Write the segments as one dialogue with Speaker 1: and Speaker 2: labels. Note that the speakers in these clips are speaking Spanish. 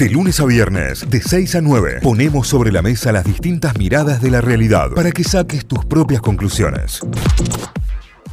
Speaker 1: De lunes a viernes, de 6 a 9, ponemos sobre la mesa las distintas miradas de la realidad para que saques tus propias conclusiones.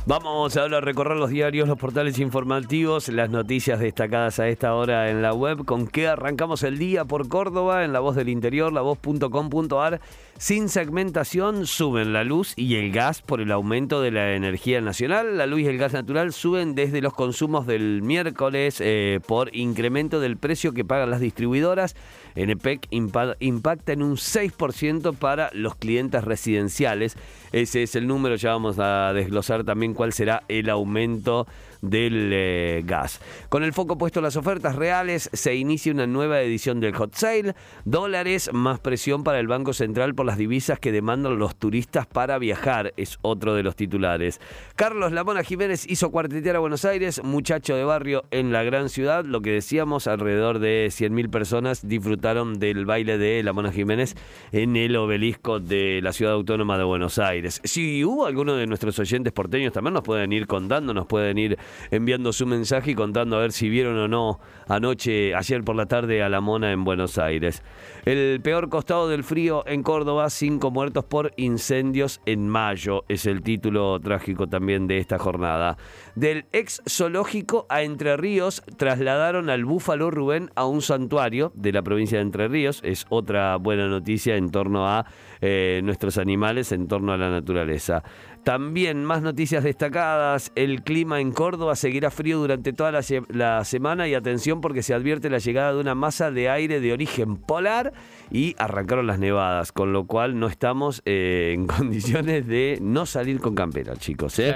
Speaker 2: Vamos ahora a recorrer los diarios, los portales informativos, las noticias destacadas a esta hora en la web. ¿Con qué arrancamos el día por Córdoba? En la voz del interior, la voz.com.ar. Sin segmentación suben la luz y el gas por el aumento de la energía nacional. La luz y el gas natural suben desde los consumos del miércoles eh, por incremento del precio que pagan las distribuidoras. NPEC impacta en un 6% para los clientes residenciales. Ese es el número, ya vamos a desglosar también cuál será el aumento del eh, gas. Con el foco puesto en las ofertas reales, se inicia una nueva edición del Hot Sale. Dólares, más presión para el Banco Central por las divisas que demandan los turistas para viajar, es otro de los titulares. Carlos Lamona Jiménez hizo cuartetear a Buenos Aires, muchacho de barrio en la gran ciudad. Lo que decíamos, alrededor de 100.000 personas disfrutaron del baile de Lamona Jiménez en el obelisco de la ciudad autónoma de Buenos Aires. Si hubo alguno de nuestros oyentes porteños, también nos pueden ir contando, nos pueden ir enviando su mensaje y contando a ver si vieron o no anoche, ayer por la tarde, a la mona en Buenos Aires. El peor costado del frío en Córdoba, cinco muertos por incendios en mayo, es el título trágico también de esta jornada. Del ex zoológico a Entre Ríos trasladaron al búfalo Rubén a un santuario de la provincia de Entre Ríos, es otra buena noticia en torno a eh, nuestros animales, en torno a la naturaleza. También más noticias destacadas. El clima en Córdoba seguirá frío durante toda la, semana y atención porque se advierte la llegada de una masa de aire de origen polar y arrancaron las nevadas, con lo cual no estamos eh, en condiciones de no salir con campera, chicos. ¿eh?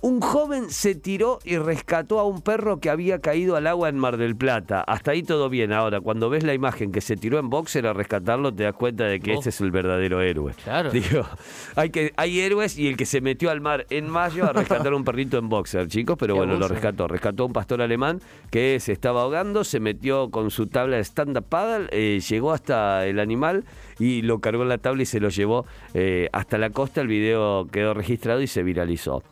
Speaker 2: Un joven se tiró y rescató a un perro que había caído al agua en Mar del Plata. Hasta ahí todo bien. Ahora, cuando ves la imagen que se tiró en boxer a rescatarlo, te das cuenta de que ese es el verdadero héroe.
Speaker 3: Claro.
Speaker 2: Digo, hay, que, hay héroes y el que se metió al mar en mayo a rescatar a un perrito en boxer, chicos, pero bueno, lo rescató. Rescató a un pastor alemán que se estaba ahogando, se metió con su tabla de stand-up paddle, eh, llegó hasta el animal y lo cargó en la tabla y se lo llevó eh, hasta la costa. El video quedó registrado y se viralizó.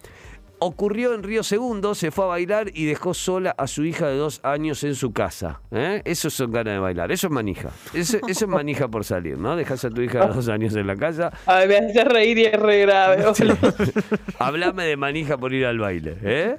Speaker 2: Ocurrió en Río Segundo, se fue a bailar y dejó sola a su hija de dos años en su casa. ¿eh? Eso son ganas de bailar, eso es manija. Eso, es manija por salir, ¿no? Dejas a tu hija de dos años en la casa.
Speaker 4: Ay, me hace reír y es re grave.
Speaker 2: Hablame de manija por ir al baile, ¿eh?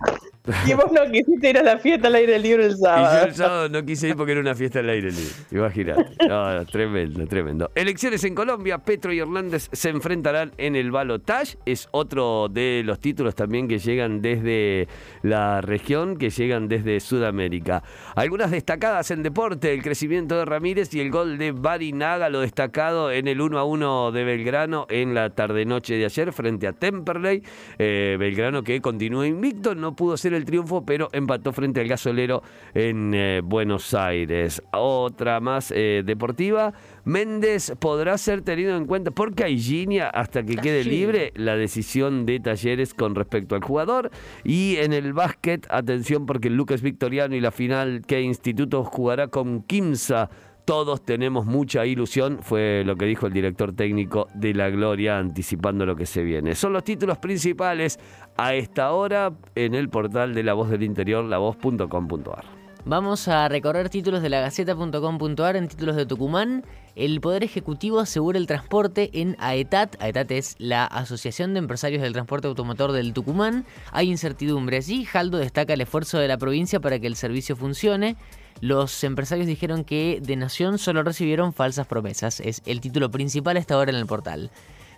Speaker 4: Y vos no quisiste ir a la fiesta al aire libre el sábado.
Speaker 2: Y yo el sábado no quise ir porque era una fiesta al aire libre. Imagínate. No, tremendo, tremendo. Elecciones en Colombia. Petro y Hernández se enfrentarán en el balotage. Es otro de los títulos también que llegan desde la región, que llegan desde Sudamérica. Algunas destacadas en deporte. El crecimiento de Ramírez y el gol de Barinaga, lo destacado en el 1 a 1 de Belgrano en la tarde-noche de ayer frente a Temperley. Eh, Belgrano que continúa invicto, no pudo ser el triunfo, pero empató frente al gasolero en eh, Buenos Aires. Otra más eh, deportiva. Méndez podrá ser tenido en cuenta porque hay Ginia hasta que quede libre la decisión de Talleres con respecto al jugador. Y en el básquet, atención porque Lucas Victoriano y la final que Instituto jugará con Kimsa todos tenemos mucha ilusión, fue lo que dijo el director técnico de La Gloria anticipando lo que se viene. Son los títulos principales a esta hora en el portal de La Voz del Interior, lavoz.com.ar.
Speaker 3: Vamos a recorrer títulos de la Gaceta.com.ar en títulos de Tucumán. El Poder Ejecutivo asegura el transporte en AETAT. AETAT es la Asociación de Empresarios del Transporte Automotor del Tucumán. Hay incertidumbre allí. Jaldo destaca el esfuerzo de la provincia para que el servicio funcione. Los empresarios dijeron que de Nación solo recibieron falsas promesas. Es el título principal hasta ahora en el portal.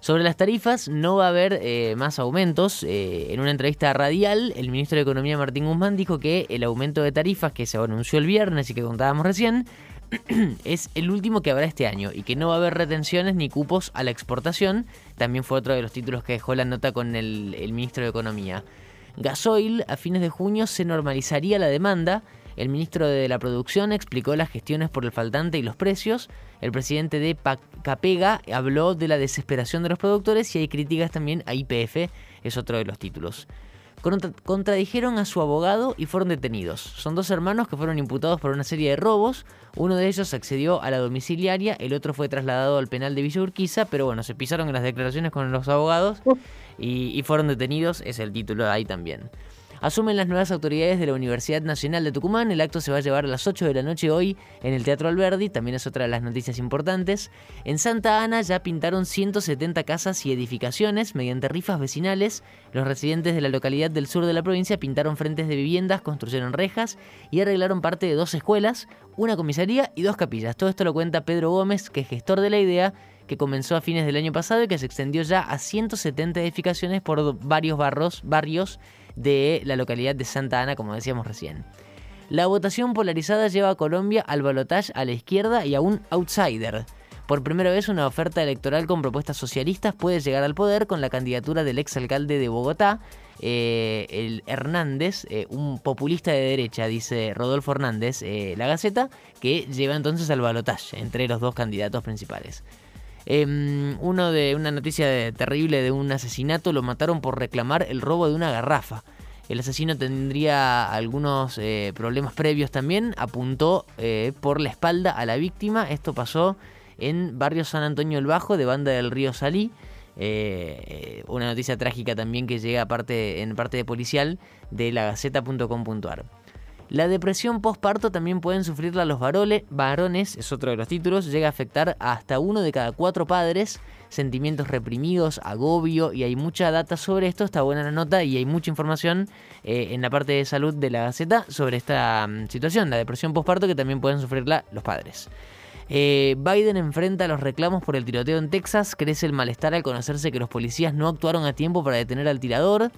Speaker 3: Sobre las tarifas, no va a haber eh, más aumentos. Eh, en una entrevista radial, el ministro de Economía Martín Guzmán dijo que el aumento de tarifas que se anunció el viernes y que contábamos recién es el último que habrá este año y que no va a haber retenciones ni cupos a la exportación. También fue otro de los títulos que dejó la nota con el, el ministro de Economía. Gasoil, a fines de junio se normalizaría la demanda el ministro de la Producción explicó las gestiones por el faltante y los precios. El presidente de Capega habló de la desesperación de los productores y hay críticas también a IPF, es otro de los títulos. contradijeron a su abogado y fueron detenidos. Son dos hermanos que fueron imputados por una serie de robos. Uno de ellos accedió a la domiciliaria, el otro fue trasladado al penal de Villa Urquiza, pero bueno, se pisaron en las declaraciones con los abogados y, y fueron detenidos, es el título ahí también. Asumen las nuevas autoridades de la Universidad Nacional de Tucumán. El acto se va a llevar a las 8 de la noche hoy en el Teatro Alberdi. También es otra de las noticias importantes. En Santa Ana ya pintaron 170 casas y edificaciones mediante rifas vecinales. Los residentes de la localidad del sur de la provincia pintaron frentes de viviendas, construyeron rejas y arreglaron parte de dos escuelas, una comisaría y dos capillas. Todo esto lo cuenta Pedro Gómez, que es gestor de la idea que comenzó a fines del año pasado y que se extendió ya a 170 edificaciones por varios barrios, barrios de la localidad de Santa Ana, como decíamos recién. La votación polarizada lleva a Colombia al balotaje a la izquierda y a un outsider. Por primera vez una oferta electoral con propuestas socialistas puede llegar al poder con la candidatura del exalcalde de Bogotá, eh, el Hernández, eh, un populista de derecha, dice Rodolfo Hernández, eh, la Gaceta, que lleva entonces al balotaje entre los dos candidatos principales. Em, uno de una noticia terrible de un asesinato lo mataron por reclamar el robo de una garrafa. El asesino tendría algunos eh, problemas previos también. Apuntó eh, por la espalda a la víctima. Esto pasó en barrio San Antonio el Bajo, de Banda del Río Salí. Eh, una noticia trágica también que llega aparte, en parte de policial de la Gaceta.com.ar. La depresión postparto también pueden sufrirla los varones, es otro de los títulos, llega a afectar a hasta uno de cada cuatro padres, sentimientos reprimidos, agobio, y hay mucha data sobre esto, está buena la nota y hay mucha información eh, en la parte de salud de la Gaceta sobre esta mm, situación, la depresión postparto que también pueden sufrirla los padres. Eh, Biden enfrenta los reclamos por el tiroteo en Texas, crece el malestar al conocerse que los policías no actuaron a tiempo para detener al tirador,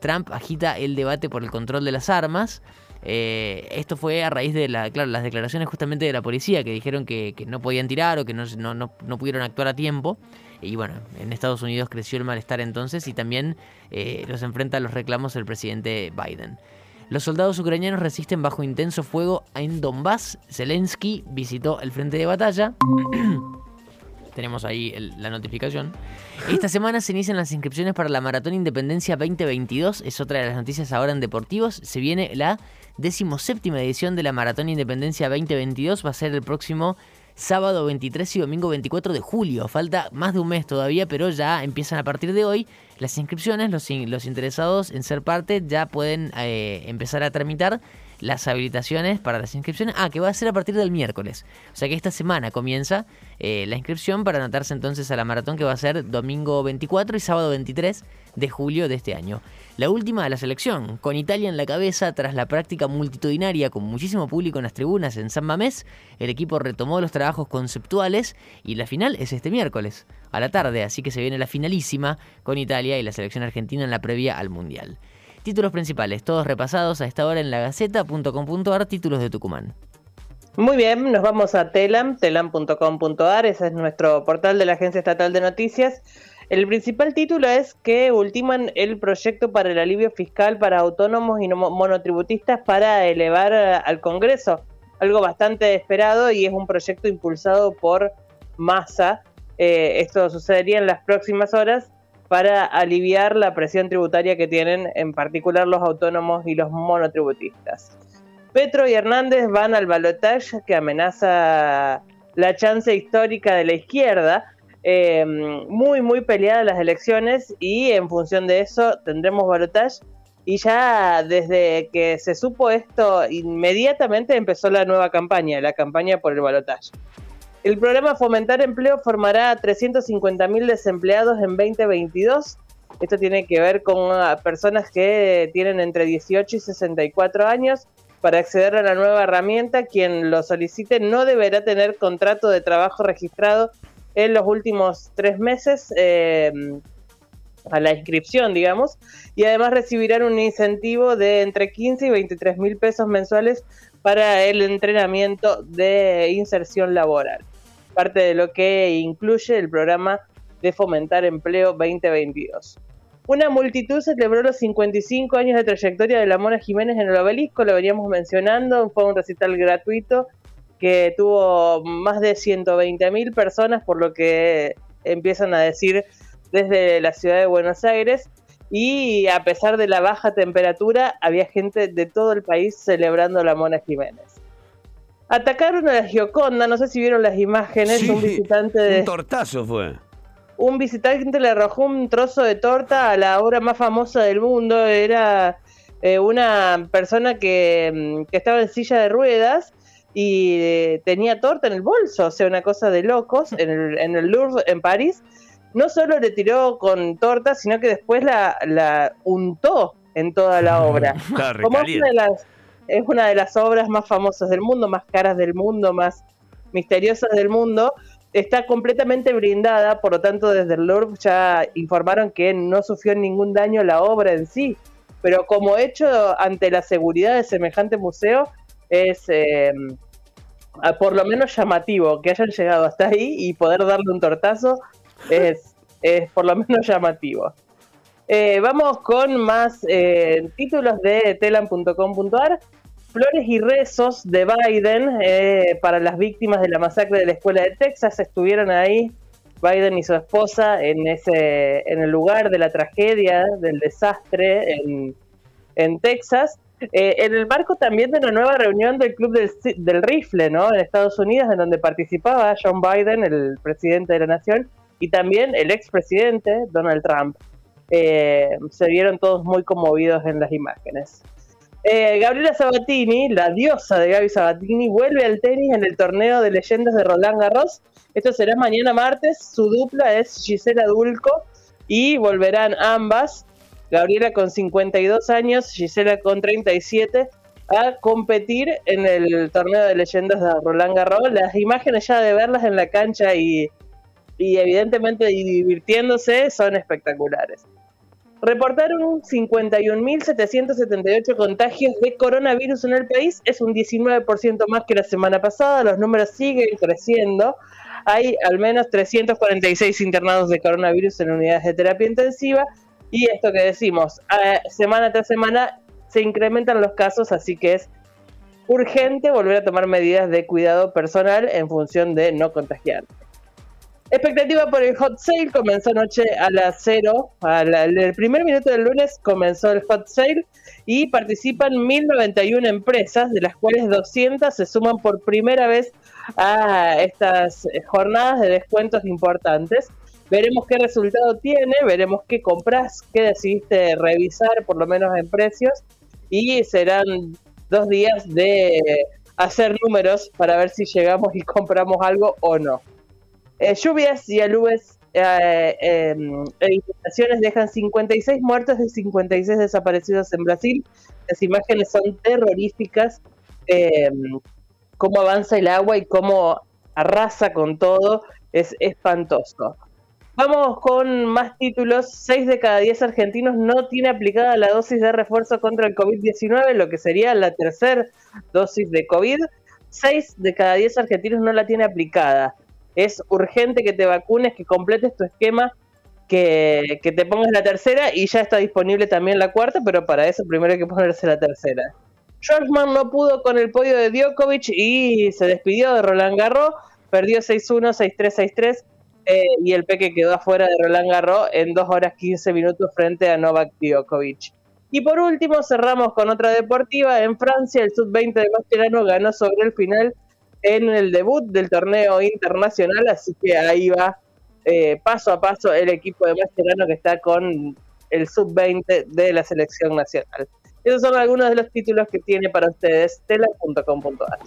Speaker 3: Trump agita el debate por el control de las armas, eh, esto fue a raíz de la, las declaraciones justamente de la policía que dijeron que, no podían tirar o que no, no, pudieron actuar a tiempo. Y bueno, en Estados Unidos creció el malestar entonces y también eh, los enfrenta a los reclamos del presidente Biden. Los soldados ucranianos resisten bajo intenso fuego en Donbass. Zelensky visitó el frente de batalla. Tenemos ahí la notificación. Esta semana se inician las inscripciones para la Maratón Independencia 2022. Es otra de las noticias ahora en deportivos. Se viene la decimoséptima edición de la Maratón Independencia 2022. Va a ser el próximo sábado 23 y domingo 24 de julio. Falta más de un mes todavía, pero ya empiezan a partir de hoy las inscripciones. Los, los interesados en ser parte ya pueden eh, empezar a tramitar las habilitaciones para las inscripciones. Ah, que va a ser a partir del miércoles. O sea que esta semana comienza eh, la inscripción para anotarse entonces a la maratón que va a ser domingo 24 y sábado 23 de julio de este año. La última de la selección, con Italia en la cabeza tras la práctica multitudinaria con muchísimo público en las tribunas en San Mamés, el equipo retomó los trabajos conceptuales y la final es este miércoles a la tarde, así que se viene la finalísima con Italia y la selección argentina en la previa al Mundial. Títulos principales, todos repasados a esta hora en lagaceta.com.ar, títulos de Tucumán.
Speaker 4: Muy bien, nos vamos a Telam, telam.com.ar, ese es nuestro portal de la Agencia Estatal de Noticias. El principal título es que ultiman el proyecto para el alivio fiscal para autónomos y monotributistas para elevar al Congreso, algo bastante esperado y es un proyecto impulsado por Massa. Eh, esto sucedería en las próximas horas para aliviar la presión tributaria que tienen en particular los autónomos y los monotributistas. Petro y Hernández van al balotaje que amenaza la chance histórica de la izquierda. Eh, muy, muy peleadas las elecciones y en función de eso tendremos balotaje. Y ya desde que se supo esto, inmediatamente empezó la nueva campaña, la campaña por el balotaje. El programa Fomentar Empleo formará a 350.000 desempleados en 2022. Esto tiene que ver con ah, personas que tienen entre 18 y 64 años. Para acceder a la nueva herramienta, quien lo solicite no deberá tener contrato de trabajo registrado en los últimos tres meses eh, a la inscripción, digamos, y además recibirán un incentivo de entre 15 y 23 mil pesos mensuales para el entrenamiento de inserción laboral, parte de lo que incluye el programa de fomentar empleo 2022. Una multitud celebró los 55 años de trayectoria de la Mona Jiménez en el obelisco, lo veníamos mencionando, fue un recital gratuito que tuvo más de 120 mil personas, por lo que empiezan a decir desde la ciudad de Buenos Aires y a pesar de la baja temperatura, había gente de todo el país celebrando la Mona Jiménez. Atacaron a la Gioconda, no sé si vieron las imágenes, un visitante de...
Speaker 2: Un tortazo fue.
Speaker 4: Un visitante le arrojó un trozo de torta a la obra más famosa del mundo, era eh, una persona que, mm, que estaba en silla de ruedas y eh, tenía torta en el bolso, o sea, una cosa de locos en el, en el Louvre en París. No solo le tiró con torta, sino que después la, la untó en toda la obra.
Speaker 2: Claro,
Speaker 4: Como es una, de las, es una de las obras más famosas del mundo, más caras del mundo, más misteriosas del mundo. Está completamente blindada, por lo tanto desde el Louvre ya informaron que no sufrió ningún daño la obra en sí. Pero como hecho ante la seguridad de semejante museo, es eh, por lo menos llamativo que hayan llegado hasta ahí y poder darle un tortazo es, es por lo menos llamativo. Eh, vamos con más eh, títulos de telan.com.ar. Flores y rezos de Biden eh, para las víctimas de la masacre de la escuela de Texas estuvieron ahí. Biden y su esposa en ese en el lugar de la tragedia, del desastre en, en Texas. En el marco también de una nueva reunión del Club del, del Rifle, ¿no? En Estados Unidos, en donde participaba John Biden, el presidente de la nación, y también el expresidente Donald Trump. Eh, se vieron todos muy conmovidos en las imágenes. Eh, Gabriela Sabatini, la diosa de Gaby Sabatini, vuelve al tenis en el torneo de leyendas de Roland Garros. Esto será mañana martes. Su dupla es Gisela Dulco y volverán ambas, Gabriela con 52 años, Gisela con 37, a competir en el torneo de leyendas de Roland Garros. Las imágenes ya de verlas en la cancha y, y evidentemente divirtiéndose son espectaculares reportaron 51.778 contagios de coronavirus en el país, es un 19% más que la semana pasada, los números siguen creciendo, hay al menos 346 internados de coronavirus en unidades de terapia intensiva y esto que decimos, eh, semana tras semana se incrementan los casos, así que es urgente volver a tomar medidas de cuidado personal en función de no contagiar. Expectativa por el hot sale comenzó anoche a las 0. A la- el primer minuto del lunes comenzó el hot sale y participan 1091 empresas, de las cuales 200 se suman por primera vez a estas jornadas de descuentos importantes. Veremos qué resultado tiene, veremos qué compras, qué decidiste revisar, por lo menos en precios, y serán dos días de hacer números para ver si llegamos y compramos algo o no. Eh, lluvias y alubes eh, eh, e inundaciones dejan 56 muertos y 56 desaparecidos en Brasil. Las imágenes son terroríficas. eh, cómo avanza el agua y cómo arrasa con todo es espantoso. Vamos con más títulos. 6 de cada 10 argentinos no tiene aplicada la dosis de refuerzo contra el COVID-19, lo que sería la tercera dosis de COVID. 6 de cada 10 argentinos no la tiene aplicada es urgente que te vacunes, que completes tu esquema, que, te pongas la tercera y ya está disponible también la cuarta, pero para eso primero hay que ponerse la tercera. Schwarzman no pudo con el podio de Djokovic y se despidió de Roland Garros, perdió 6-1, 6-3, 6-3 eh, y el Peque quedó afuera de Roland Garros en 2 horas 15 minutos frente a Novak Djokovic. Y por último cerramos con otra deportiva. En Francia el sub-20 de Mascherano ganó sobre el final en el debut del torneo internacional, así que ahí va eh, paso a paso el equipo de Mascherano que está con el sub-20 de la selección nacional. Esos son algunos de los títulos que tiene para ustedes tela.com.ar.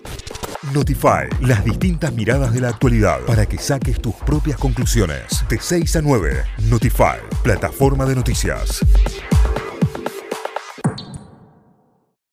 Speaker 1: Notify, las distintas miradas de la actualidad para que saques tus propias conclusiones. De 6 a 9, Notify, plataforma de noticias.